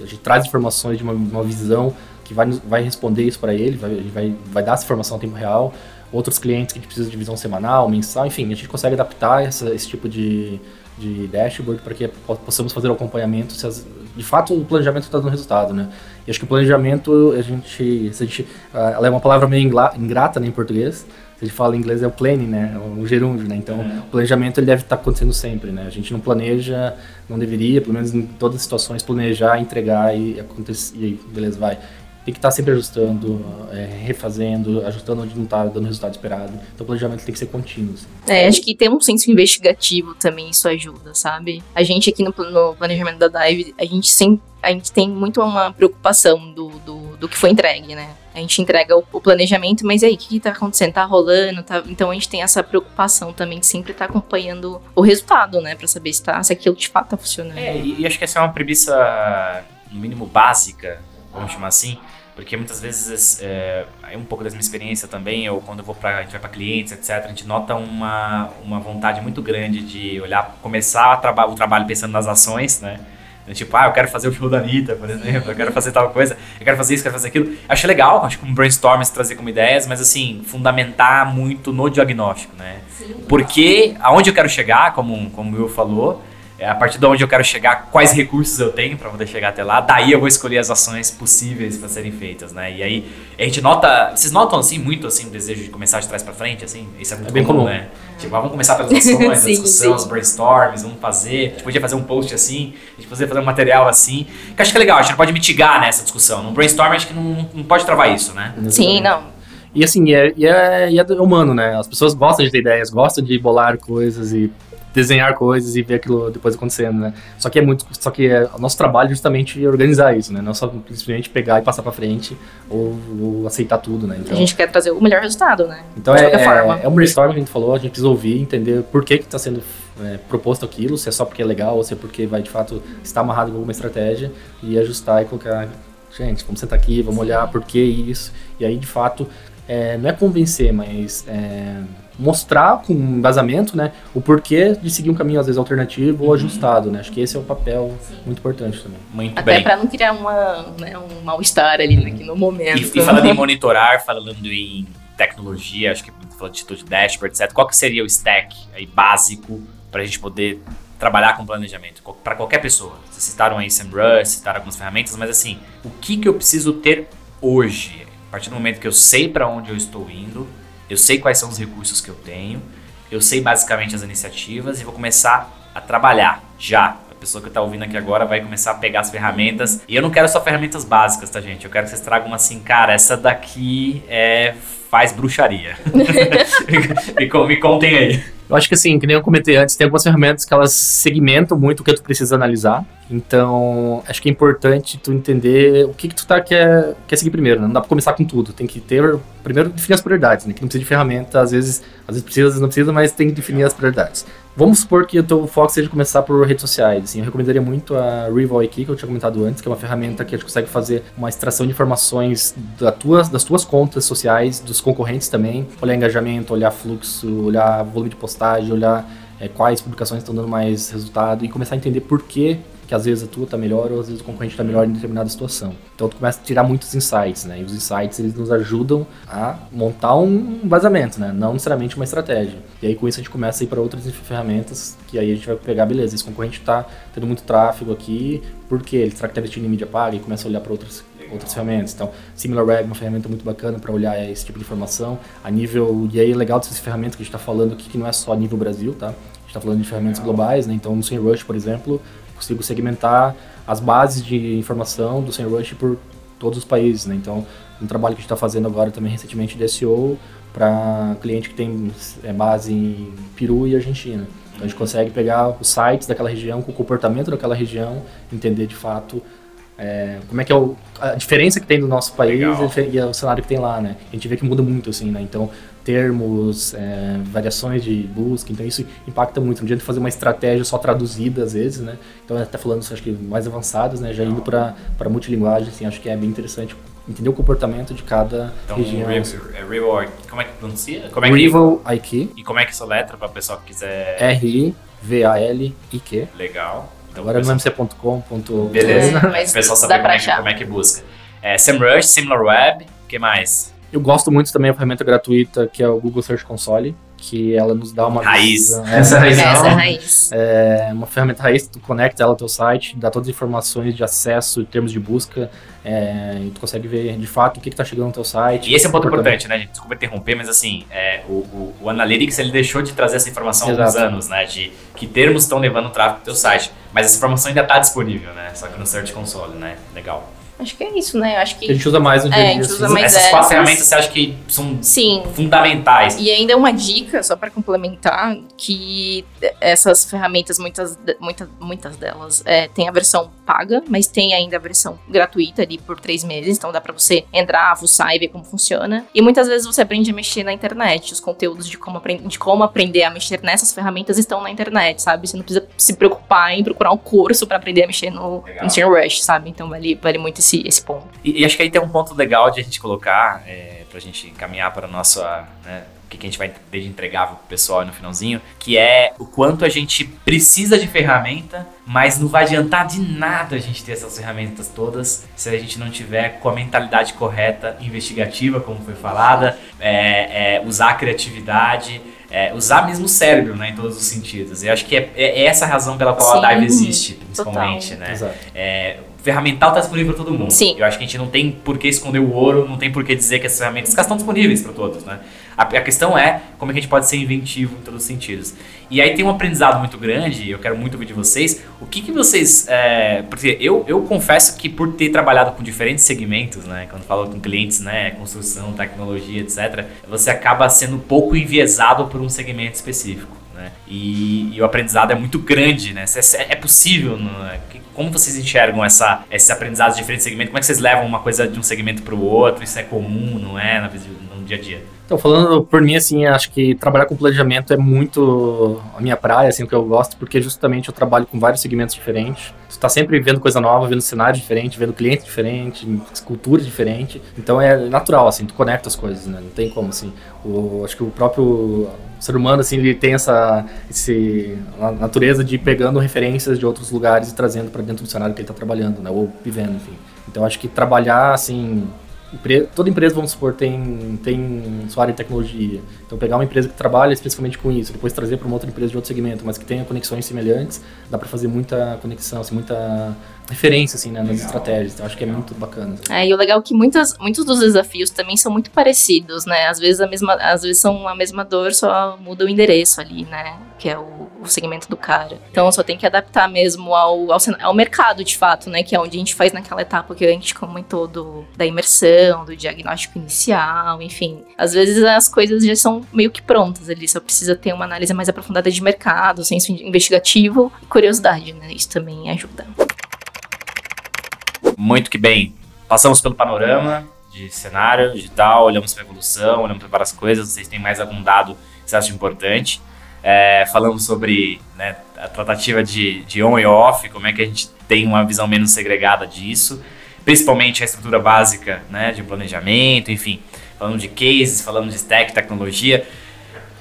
a gente traz informações de uma, uma visão que vai, vai responder isso para ele, vai, vai, vai dar essa informação em tempo real. Outros clientes que precisam de visão semanal, mensal, enfim, a gente consegue adaptar essa, esse tipo de, de dashboard para que possamos fazer o acompanhamento se as, de fato o planejamento está dando resultado, né? E acho que o planejamento, a gente, se a gente, ah, ela é uma palavra meio ingrata né, em português, gente fala em inglês é o planning, né? É o gerúndio, né? Então, é. o planejamento ele deve estar acontecendo sempre, né? A gente não planeja, não deveria, pelo menos em todas as situações, planejar, entregar e acontecer, e aí, beleza, vai tem que estar sempre ajustando, é, refazendo, ajustando onde não está dando o resultado esperado. Então o planejamento tem que ser contínuo. Assim.
É, acho que ter um senso investigativo também isso ajuda, sabe? A gente aqui no, no planejamento da Dive, a gente sempre a gente tem muito uma preocupação do, do, do que foi entregue, né? A gente entrega o, o planejamento, mas aí, o que, está acontecendo? Tá rolando? Tá... Então a gente tem essa preocupação também de sempre estar tá acompanhando o resultado, né? Pra saber se, tá, se aquilo de fato tá funcionando.
É, e, e acho que essa é uma premissa, no mínimo, básica, vamos chamar assim, porque muitas vezes é, é um pouco da minha experiência também, ou quando eu vou para a gente vai para clientes, etc, a gente nota uma, uma vontade muito grande de olhar, começar traba o trabalho pensando nas ações, né? Tipo, ah, eu quero fazer o show da Anitta, por exemplo, eu quero fazer tal coisa, eu quero fazer isso, eu quero fazer aquilo. Acho legal, acho que um brainstorm se trazer como ideias, mas assim, fundamentar muito no diagnóstico, né? Sim. Porque aonde eu quero chegar, como, como o Will falou, é, a partir de onde eu quero chegar, quais recursos eu tenho para poder chegar até lá, daí eu vou escolher as ações possíveis para serem feitas, né? E aí a gente nota, vocês notam assim muito assim o desejo de começar de trás para frente, assim? Isso é muito é bem comum, comum, né? Tipo, ah, vamos começar pelas ações, sim, a discussão, os brainstorms, vamos fazer. A gente podia fazer um post assim, a gente podia fazer um material assim. Que acho que é legal, a gente pode mitigar nessa né, discussão. Num brainstorm acho que não, não pode travar isso, né?
Sim, não.
E assim, é, e é, e é humano, né? As pessoas gostam de ter ideias, gostam de bolar coisas e desenhar coisas e ver aquilo depois acontecendo, né? Só que é muito, só que é, o nosso trabalho é justamente organizar isso, né? Não só simplesmente pegar e passar para frente ou, ou, aceitar tudo, né?
Então, a gente quer trazer o melhor resultado, né?
Então é, é, é, um brainstorm que a gente falou, a gente precisa ouvir, entender por que que está sendo é, proposto aquilo, se é só porque é legal ou se é porque vai de fato estar amarrado com alguma estratégia e ajustar e colocar, gente, vamos sentar aqui, vamos olhar por que isso e aí de fato é, não é convencer, mas é, mostrar com embasamento, né, o porquê de seguir um caminho às vezes alternativo ou uhum. ajustado, né? Acho que esse é o papel Sim. muito importante também.
Muito Até para não criar uma, né, um mal-estar ali uhum. no momento.
E, e falando em monitorar, falando em tecnologia, acho que falando de de dashboard, etc. Qual que seria o stack aí básico para a gente poder trabalhar com planejamento para qualquer pessoa? Vocês citaram aí SEMrush, citaram algumas ferramentas, mas assim, o que que eu preciso ter hoje? A partir do momento que eu sei para onde eu estou indo, eu sei quais são os recursos que eu tenho, eu sei basicamente as iniciativas e vou começar a trabalhar já. A pessoa que está ouvindo aqui agora vai começar a pegar as ferramentas. E eu não quero só ferramentas básicas, tá, gente? Eu quero que vocês tragam assim, cara, essa daqui é faz bruxaria. me, me contem aí.
Eu acho que assim, que nem eu comentei antes, tem algumas ferramentas que elas segmentam muito o que tu precisa analisar. Então, acho que é importante tu entender o que, que tu tá, quer, quer seguir primeiro. Né? Não dá pra começar com tudo. Tem que ter, primeiro, definir as prioridades, né? Que não precisa de ferramenta, às vezes, às vezes precisa, às vezes não precisa, mas tem que definir as prioridades. Vamos supor que o teu foco seja começar por redes sociais. Assim, eu recomendaria muito a Rival aqui, que eu tinha comentado antes, que é uma ferramenta que a gente consegue fazer uma extração de informações da tuas, das tuas contas sociais, dos concorrentes também, olhar engajamento, olhar fluxo, olhar volume de postagem, olhar é, quais publicações estão dando mais resultado e começar a entender por que que às vezes a tua tá melhor ou às vezes o concorrente tá melhor em determinada situação. Então tu começa a tirar muitos insights, né? E os insights eles nos ajudam a montar um vazamento, né? Não necessariamente uma estratégia. E aí com isso a gente começa a ir para outras ferramentas que aí a gente vai pegar, beleza, esse concorrente tá tendo muito tráfego aqui, por quê? Ele será que tá investindo em mídia paga e começa a olhar para outras outras ferramentas. Então, SimilarWeb é uma ferramenta muito bacana para olhar esse tipo de informação. A nível, e aí é legal dessas ferramentas que a gente está falando aqui, que não é só a nível Brasil, tá? A gente está falando de ferramentas globais, né? Então, no SEMrush, por exemplo, consigo segmentar as bases de informação do SEMrush por todos os países, né? Então, um trabalho que a gente está fazendo agora também recentemente de SEO para cliente que tem é, base em Peru e Argentina. Então, a gente consegue pegar os sites daquela região, com o comportamento daquela região, entender de fato é, como é que é o, a diferença que tem do nosso país
Legal.
e o cenário que tem lá, né? A gente vê que muda muito, assim, né? Então, termos, é, variações de busca, então isso impacta muito. Não adianta fazer uma estratégia só traduzida, às vezes, né? Então, até falando, acho que mais avançadas, né? Já indo para multilinguagem, assim, acho que é bem interessante entender o comportamento de cada
Então,
região.
Rival, é Rival, como é que pronuncia? Como é que,
Rival IQ,
E como é que soletra para o pessoal que quiser?
R-I-V-A-L-I-Q.
Legal. Então,
Agora não
pessoal-
se é .com, ponto...
Beleza.
É, mas
o pessoal saber como é, que, como é que busca. É, SEMrush, SimilarWeb, o que mais?
Eu gosto muito também da ferramenta gratuita que é o Google Search Console, que ela nos dá uma
Raiz.
visão-
Essa é a raiz.
Essa é raiz.
É uma ferramenta raiz, tu conecta ela ao teu site, dá todas as informações de acesso, em termos de busca, é, e tu consegue ver de fato o que, que tá chegando no teu site.
E esse é um ponto importante, né, gente? Desculpa interromper, mas assim, é, o, o, o Analytics ele deixou de trazer essa informação há alguns
Exato.
anos, né? De que termos estão levando o tráfego pro teu site. Mas essa informação ainda está disponível, né? Só que no Search Console, né? Legal.
Acho que é isso, né? Eu acho
Que a gente usa mais no dia
É,
a dia.
gente usa
assim.
mais
Essas quatro
essas.
ferramentas você acha que são
Sim.
fundamentais?
E ainda uma dica, só para complementar, que essas ferramentas, muitas, de- muita, muitas delas, é, tem a versão paga, mas tem ainda a versão gratuita ali por três meses, então dá para você entrar, fuçar e ver como funciona. E muitas vezes você aprende a mexer na internet, os conteúdos de como, apren- de como aprender a mexer nessas ferramentas estão na internet, sabe? Você não precisa se preocupar em procurar um curso para aprender a mexer no,
Legal.
no SEMrush, sabe? Então vale, vale muito esse, esse ponto.
E, e acho que aí tem um ponto legal de a gente colocar, é, pra gente encaminhar para a nossa, né, o que, que a gente vai ter de entregável pro pessoal aí no finalzinho, que é o quanto a gente precisa de ferramenta, mas não vai adiantar de nada a gente ter essas ferramentas todas se a gente não tiver com a mentalidade correta, investigativa, como foi falada, é, é, usar a criatividade, é, usar mesmo o cérebro, né, em todos os sentidos. E eu acho que é, é essa a razão pela qual a
Sim,
Dive existe, principalmente,
total.
né?
Exato.
É, ferramental está disponível para todo mundo.
Sim.
Eu acho que a gente não tem por que esconder o ouro, não tem por que dizer que essas ferramentas estão disponíveis para todos, né? A, a questão é como é que a gente pode ser inventivo em todos os sentidos. E aí tem um aprendizado muito grande, e eu quero muito ouvir de vocês, o que que vocês... é, porque eu, eu confesso que por ter trabalhado com diferentes segmentos, né? Quando falo com clientes, né? Construção, tecnologia, etc. Você acaba sendo pouco enviesado por um segmento específico. Né? E, e o aprendizado é muito grande, né? É, é possível, é? Como vocês enxergam essa, esse aprendizado de diferentes segmentos? Como é que vocês levam uma coisa de um segmento para o outro? Isso é comum, não é? Vis- no dia a dia.
Então, falando por mim, assim, acho que trabalhar com planejamento é muito a minha praia, assim, o que eu gosto, porque justamente eu trabalho com vários segmentos diferentes. Tu tá sempre vendo coisa nova, vendo cenário diferente, vendo cliente diferente, cultura diferente. Então é natural, assim, tu conecta as coisas, né? Não tem como, assim. O, acho que o próprio ser humano, assim, ele tem essa esse, natureza de ir pegando referências de outros lugares e trazendo para dentro do cenário que ele tá trabalhando, né? Ou vivendo, enfim. Então acho que trabalhar, assim, Toda empresa, vamos supor, tem, tem sua área de tecnologia. Então, pegar uma empresa que trabalha especificamente com isso, depois trazer para uma outra empresa de outro segmento, mas que tenha conexões semelhantes, dá para fazer muita conexão, assim, muita referência assim, né, nas estratégias. Então, acho que é muito bacana. assim.
É, e o legal é que muitas, muitos dos desafios também são muito parecidos, né? Às vezes, a mesma, às vezes são a mesma dor, só muda o endereço ali, né? Que é o, o segmento do cara. Então só tem que adaptar mesmo ao, ao, ao mercado, de fato, né? Que é onde a gente faz naquela etapa que a gente comentou do, da imersão, do diagnóstico inicial, enfim. Às vezes as coisas já são meio que prontas ali, só precisa ter uma análise mais aprofundada de mercado, senso investigativo e curiosidade, né? Isso também ajuda.
Muito que bem. Passamos pelo panorama de cenário digital, olhamos para a evolução, olhamos para várias coisas. Vocês têm mais algum dado que importante? É, falamos sobre né, a tratativa de, de on e off, como é que a gente tem uma visão menos segregada disso, principalmente a estrutura básica né, de planejamento, enfim. Falamos de cases, falamos de stack, tecnologia.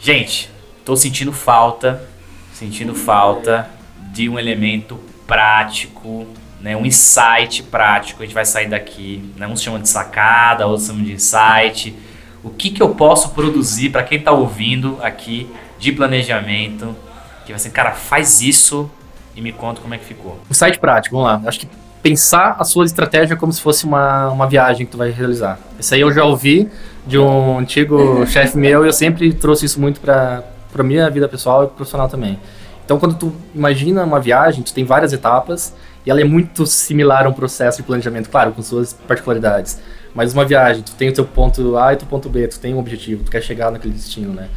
Gente, estou sentindo falta, sentindo falta de um elemento prático, né, um insight prático. A gente vai sair daqui, né, uns chamam de sacada, outros chamam de insight. O que, que eu posso produzir para quem está ouvindo aqui de planejamento? Que vai ser, cara, faz isso e me conta como é que ficou.
Site prático, vamos lá. Acho que pensar a sua estratégia como se fosse uma, uma viagem que tu vai realizar. Isso aí eu já ouvi de um antigo chefe meu e eu sempre trouxe isso muito para para minha vida pessoal e profissional também. Então, quando tu imagina uma viagem, tu tem várias etapas e ela é muito similar a um processo de planejamento, claro, com suas particularidades. Mas uma viagem, tu tem o teu ponto A e o teu ponto B, tu tem um objetivo, tu quer chegar naquele destino, né?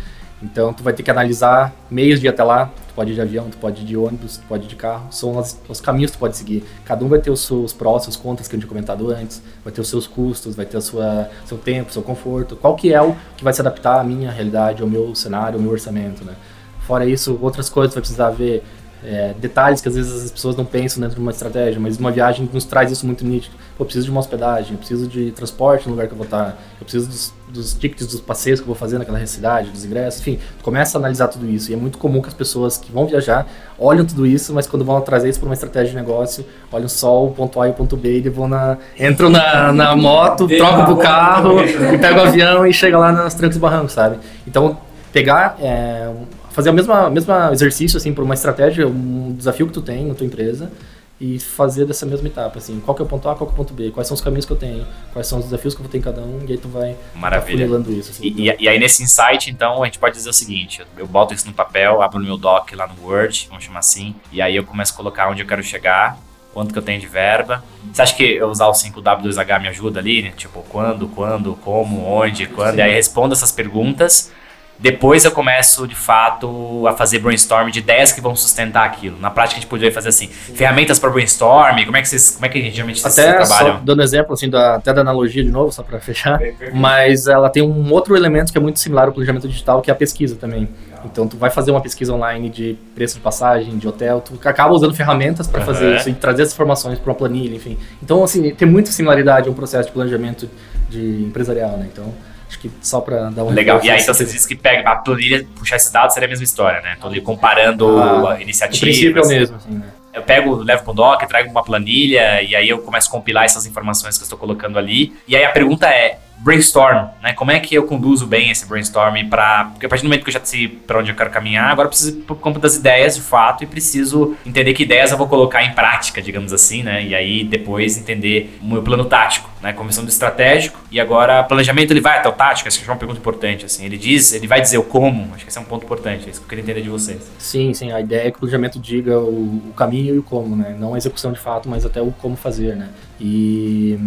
Então, tu vai ter que analisar meios de ir até lá, tu pode ir de avião, tu pode ir de ônibus, tu pode ir de carro, são as, os caminhos que tu pode seguir. Cada um vai ter os seus prós, seus contras que eu tinha comentado antes, vai ter os seus custos, vai ter sua seu tempo, seu conforto. Qual que é o que vai se adaptar à minha realidade, ao meu cenário, ao meu orçamento, né? Fora isso, outras coisas vai precisar ver é, detalhes que às vezes as pessoas não pensam dentro de uma estratégia, mas uma viagem nos traz isso muito nítido. Eu preciso de uma hospedagem, eu preciso de transporte no lugar que eu vou estar, eu preciso dos, dos tickets dos passeios que eu vou fazer naquela cidade, dos ingressos, enfim, começa a analisar tudo isso. E é muito comum que as pessoas que vão viajar olham tudo isso, mas quando vão trazer isso para uma estratégia de negócio, olham só o ponto A e o ponto B e vão na, entram na, na moto, trocam pro carro, e pegam o avião e chega lá nas trancos e barrancos, sabe? Então, pegar é, fazer o mesmo, mesmo exercício, assim, por uma estratégia, um desafio que tu tem na tua empresa e fazer dessa mesma etapa, assim, qual que é o ponto A, qual que é o ponto B, quais são os caminhos que eu tenho, quais são os desafios que eu vou ter em cada um, e aí tu vai
Maravilha.
Tá isso. Assim,
e, e, e, aí nesse insight, então, a gente pode dizer o seguinte, eu boto isso no papel, abro no meu doc lá no Word, vamos chamar assim, e aí eu começo a colocar onde eu quero chegar, quanto que eu tenho de verba. Você acha que eu usar o 5W2H me ajuda ali, né? Tipo, quando, quando, como, onde, quando, Sim. e aí respondo essas perguntas, depois eu começo, de fato, a fazer brainstorm de ideias que vão sustentar aquilo. Na prática, a gente poderia fazer assim, ferramentas para brainstorm, como é que vocês, como é que geralmente vocês
até
trabalham?
Só dando exemplo, assim, da, até da analogia de novo, só para fechar, mas ela tem um outro elemento que é muito similar ao planejamento digital, que é a pesquisa também. Então, tu vai fazer uma pesquisa online de preço de passagem, de hotel, tu acaba usando ferramentas para uhum. fazer isso e trazer essas informações para uma planilha, enfim. Então, assim, tem muita similaridade a um processo de planejamento de empresarial, né? Então, Acho que só para dar um
Legal. E aí, então você diz que pega a planilha, puxar esses dados seria a mesma história, né? Ali comparando ah, iniciativas. O
princípio é o mesmo, assim, né?
Eu pego, levo para um doc, trago uma planilha e aí eu começo a compilar essas informações que eu estou colocando ali. E aí a pergunta é: brainstorm, né? Como é que eu conduzo bem esse brainstorm para porque a partir do momento que eu já sei para onde eu quero caminhar, agora eu preciso por conta das ideias de fato e preciso entender que ideias eu vou colocar em prática, digamos assim, né? E aí depois entender o meu plano tático, né? Começando do estratégico e agora planejamento ele vai até o tático, essa é uma pergunta importante assim. Ele diz, ele vai dizer o como, acho que esse é um ponto importante, é isso que eu queria entender de vocês.
Sim, sim, a ideia é que o planejamento diga o, o caminho e o como, né? Não a execução de fato, mas até o como fazer, né? E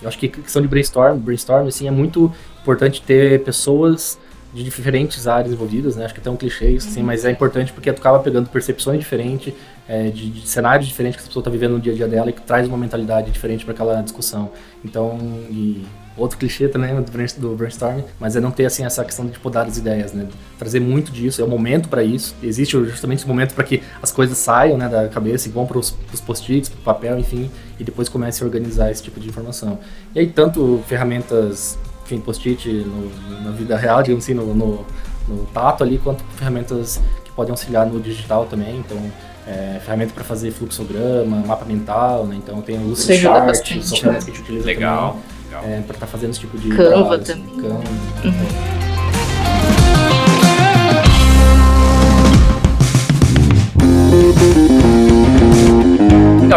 eu acho que a questão de brainstorm, brainstorm assim, é muito importante ter pessoas de diferentes áreas envolvidas, né? Acho que é até um clichê isso, assim, mas é importante porque tu acaba pegando percepções diferentes, é, de, de, cenários diferentes que a pessoa está vivendo no dia a dia dela e que traz uma mentalidade diferente para aquela discussão. Então, e outro clichê também do brainstorming, mas é não ter assim essa questão de podar as ideias, né? Trazer muito disso, é o momento para isso. Existe justamente esse momento para que as coisas saiam, né, da cabeça e vão para os post-its, para o papel, enfim, e depois comece a organizar esse tipo de informação. E aí tanto ferramentas, enfim, post-it na vida real, digamos assim, no, no, no tato ali, quanto ferramentas que podem auxiliar no digital também, então é, ferramenta para fazer fluxograma, mapa mental, né? Então tem o Lucid Chart, são ferramentas que a gente utiliza
Legal.
também é, para estar tá fazendo esse tipo de
Canva trabalho, assim, também. Canva. Uhum.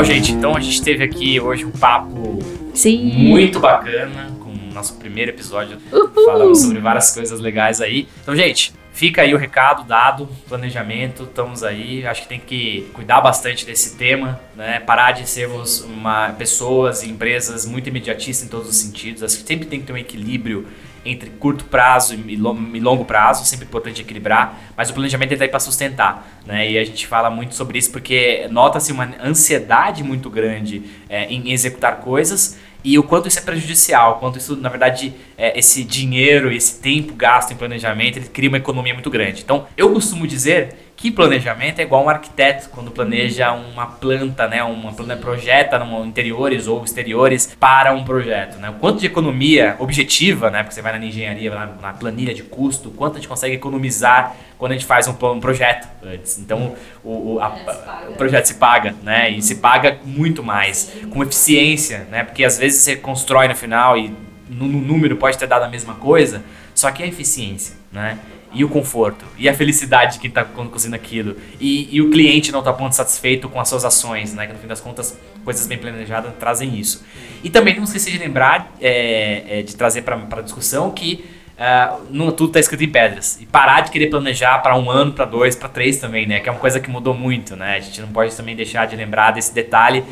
Legal, gente. Então a gente teve aqui hoje um papo
Sim.
muito bacana com o nosso primeiro episódio. Uhul. Falamos sobre várias coisas legais aí. Então, gente, Fica aí o recado dado, planejamento, estamos aí. Acho que tem que cuidar bastante desse tema, né? Parar de sermos uma, pessoas e empresas muito imediatistas em todos os sentidos. Acho que sempre tem que ter um equilíbrio entre curto prazo e longo prazo, sempre importante equilibrar, mas o planejamento está aí para sustentar, né? E a gente fala muito sobre isso porque nota-se uma ansiedade muito grande é, em executar coisas e o quanto isso é prejudicial, o quanto isso, na verdade, é, esse dinheiro, esse tempo gasto em planejamento, ele cria uma economia muito grande. Então, eu costumo dizer que planejamento é igual um arquiteto quando planeja uma planta, né, uma planta projeta no interiores ou exteriores para um projeto, né? O quanto de economia objetiva, né, porque você vai na engenharia, na, na planilha de custo, quanto a gente consegue economizar quando a gente faz um, um projeto antes. Então, o, o, a, o, projeto se paga, né? E se paga muito mais, com eficiência, né? Porque às vezes você constrói no final e no, no número pode ter dado a mesma coisa, só que é eficiência, né? E o conforto, e a felicidade de quem está conseguindo aquilo, e, e, o cliente não está ponto satisfeito com as suas ações, né? Que no fim das contas, coisas bem planejadas trazem isso. E também não esquecer de lembrar, é, é, de trazer para discussão que uh, não tudo tá escrito em pedras. E parar de querer planejar para um ano, para dois, para três também, né? Que é uma coisa que mudou muito, né? A gente não pode também deixar de lembrar desse detalhe.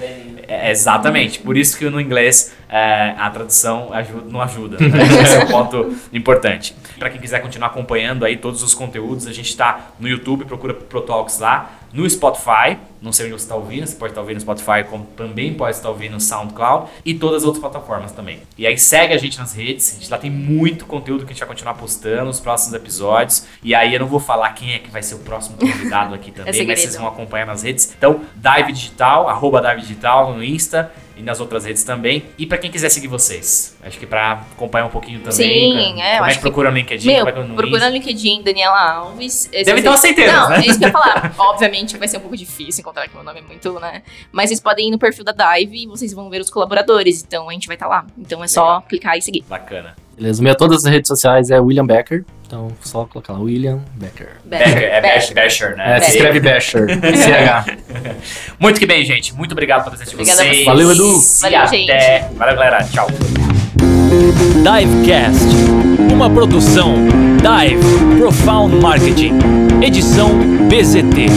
É, exatamente. Por isso que no inglês é, a tradução ajuda, não ajuda. Né? Esse é um ponto importante. Para quem quiser continuar acompanhando aí todos os conteúdos, a gente está no YouTube, procura ProTalks lá no Spotify. Não sei onde você está ouvindo, você pode estar ouvindo no Spotify, como também pode estar ouvindo no SoundCloud e todas as outras plataformas também. E aí segue a gente nas redes, a gente lá tem muito conteúdo que a gente vai continuar postando nos próximos episódios. E aí eu não vou falar quem é que vai ser o próximo convidado aqui também, é mas vocês vão acompanhar nas redes. Então, Dive Digital, arroba Dive Digital no Insta e nas outras redes também. E para quem quiser seguir vocês, acho que para acompanhar um pouquinho também.
Sim,
cara, é. Como é que procura no LinkedIn?
Meu,
é no
procura no LinkedIn, Daniela Alves.
Deve ter uma centena,
Não,
né?
é isso que eu ia falar. Obviamente vai ser um pouco difícil encontrar que meu nome é muito, né? Mas vocês podem ir no perfil da Dive e vocês vão ver os colaboradores. Então a gente vai estar tá lá. Então é só Legal. clicar e seguir.
Bacana.
Beleza, o meu todas as redes sociais é William Becker. Então, só colocar lá, William Becker.
Becker, Becker é Becher, Becher né?
É, se escreve Becher, CH.
Muito que bem, gente. Muito obrigado pela presença de vocês.
Valeu, Edu.
Valeu, gente.
Até. Valeu, galera. Tchau.
Divecast, uma produção Dive Profound Marketing, edição BZT.